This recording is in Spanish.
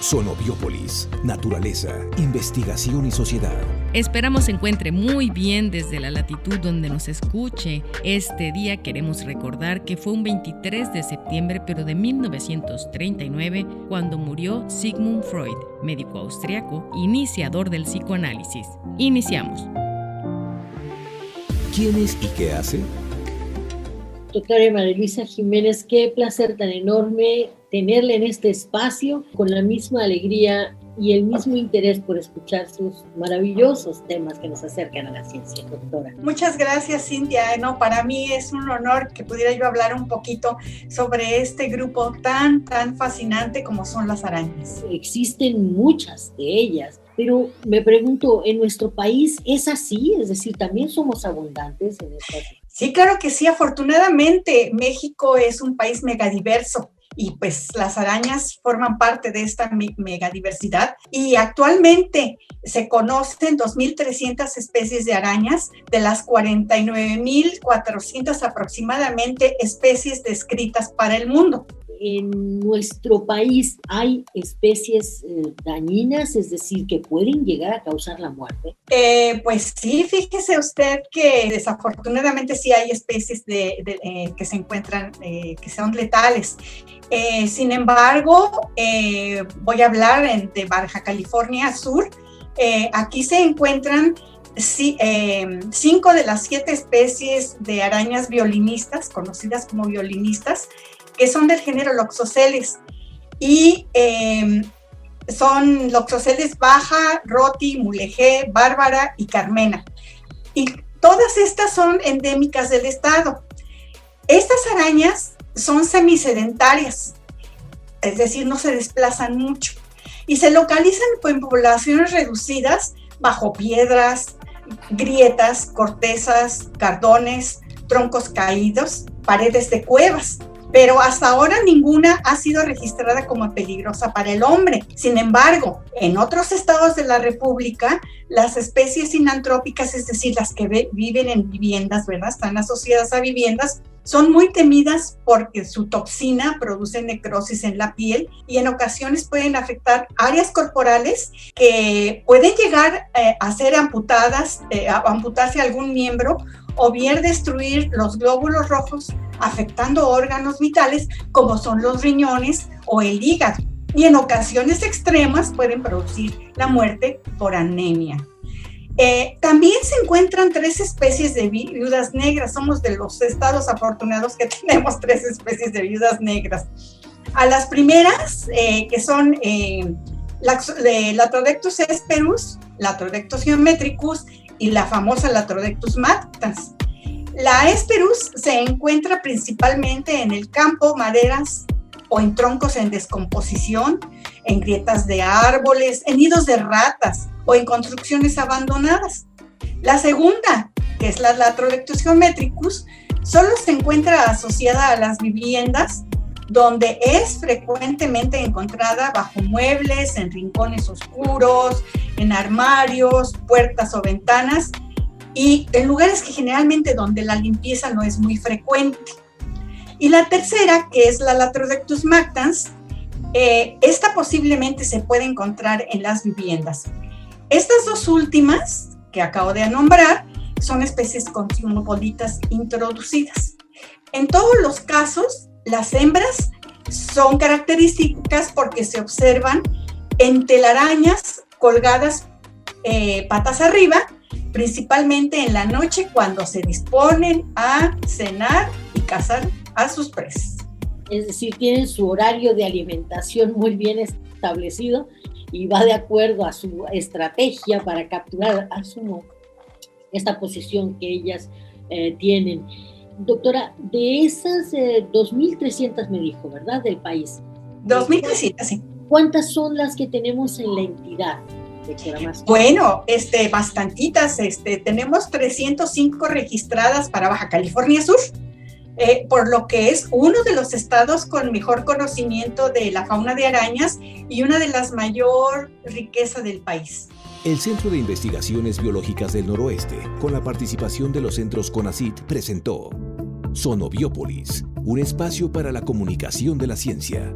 Sonobiópolis, naturaleza, investigación y sociedad. Esperamos se encuentre muy bien desde la latitud donde nos escuche. Este día queremos recordar que fue un 23 de septiembre, pero de 1939, cuando murió Sigmund Freud, médico austriaco, iniciador del psicoanálisis. Iniciamos. ¿Quién es y qué hace? Doctora María Luisa Jiménez, qué placer tan enorme tenerla en este espacio con la misma alegría y el mismo interés por escuchar sus maravillosos temas que nos acercan a la ciencia, doctora. Muchas gracias, Cintia. No, para mí es un honor que pudiera yo hablar un poquito sobre este grupo tan, tan fascinante como son las arañas. Existen muchas de ellas, pero me pregunto, ¿en nuestro país es así? Es decir, ¿también somos abundantes en estas Sí, claro que sí. Afortunadamente, México es un país megadiverso y pues las arañas forman parte de esta megadiversidad y actualmente se conocen 2.300 especies de arañas, de las 49.400 aproximadamente especies descritas para el mundo en nuestro país hay especies eh, dañinas, es decir, que pueden llegar a causar la muerte? Eh, pues sí, fíjese usted que desafortunadamente sí hay especies de, eh, que se encuentran, que son letales. sin embargo, voy a hablar de Baja California Sur. aquí se encuentran cinco de las siete especies de arañas violinistas, conocidas como violinistas, que son del género Loxoceles. Y em, son Loxoceles baja, roti, mulegé, bárbara y carmena. Y todas estas son endémicas del estado. Estas arañas son semisedentarias, es decir, no se desplazan mucho y se localizan en poblaciones reducidas bajo piedras, grietas, cortezas, cardones, troncos caídos, paredes de cuevas pero hasta ahora ninguna ha sido registrada como peligrosa para el hombre. Sin embargo, en otros estados de la República, las especies inantrópicas, es decir, las que viven en viviendas, ¿verdad? Están asociadas a viviendas, son muy temidas porque su toxina produce necrosis en la piel y en ocasiones pueden afectar áreas corporales que pueden llegar eh, a ser amputadas, eh, a amputarse algún miembro o bien destruir los glóbulos rojos afectando órganos vitales como son los riñones o el hígado. Y en ocasiones extremas pueden producir la muerte por anemia. Eh, también se encuentran tres especies de viudas negras. Somos de los estados afortunados que tenemos tres especies de viudas negras. A las primeras, eh, que son eh, Latrodectus esperus, Latrodectus geometricus y la famosa Latrodectus mactans. La Esperus se encuentra principalmente en el campo, maderas o en troncos en descomposición, en grietas de árboles, en nidos de ratas o en construcciones abandonadas. La segunda, que es la Latrodectus geometricus, solo se encuentra asociada a las viviendas donde es frecuentemente encontrada bajo muebles, en rincones oscuros, en armarios, puertas o ventanas y en lugares que generalmente donde la limpieza no es muy frecuente. Y la tercera, que es la Latrodectus mactans, eh, esta posiblemente se puede encontrar en las viviendas. Estas dos últimas que acabo de nombrar son especies cosmopolitas introducidas. En todos los casos, las hembras son características porque se observan en telarañas colgadas eh, patas arriba, principalmente en la noche cuando se disponen a cenar y cazar a sus presas. Es decir, tienen su horario de alimentación muy bien establecido y va de acuerdo a su estrategia para capturar, asumo, esta posición que ellas eh, tienen. Doctora, de esas 2.300 eh, me dijo, ¿verdad? Del país. 2.300, sí. ¿Cuántas son las que tenemos en la entidad? Bueno, este, bastantitas, este, tenemos 305 registradas para Baja California Sur, eh, por lo que es uno de los estados con mejor conocimiento de la fauna de arañas y una de las mayor riqueza del país. El Centro de Investigaciones Biológicas del Noroeste, con la participación de los centros CONACIT, presentó Sonobiópolis, un espacio para la comunicación de la ciencia.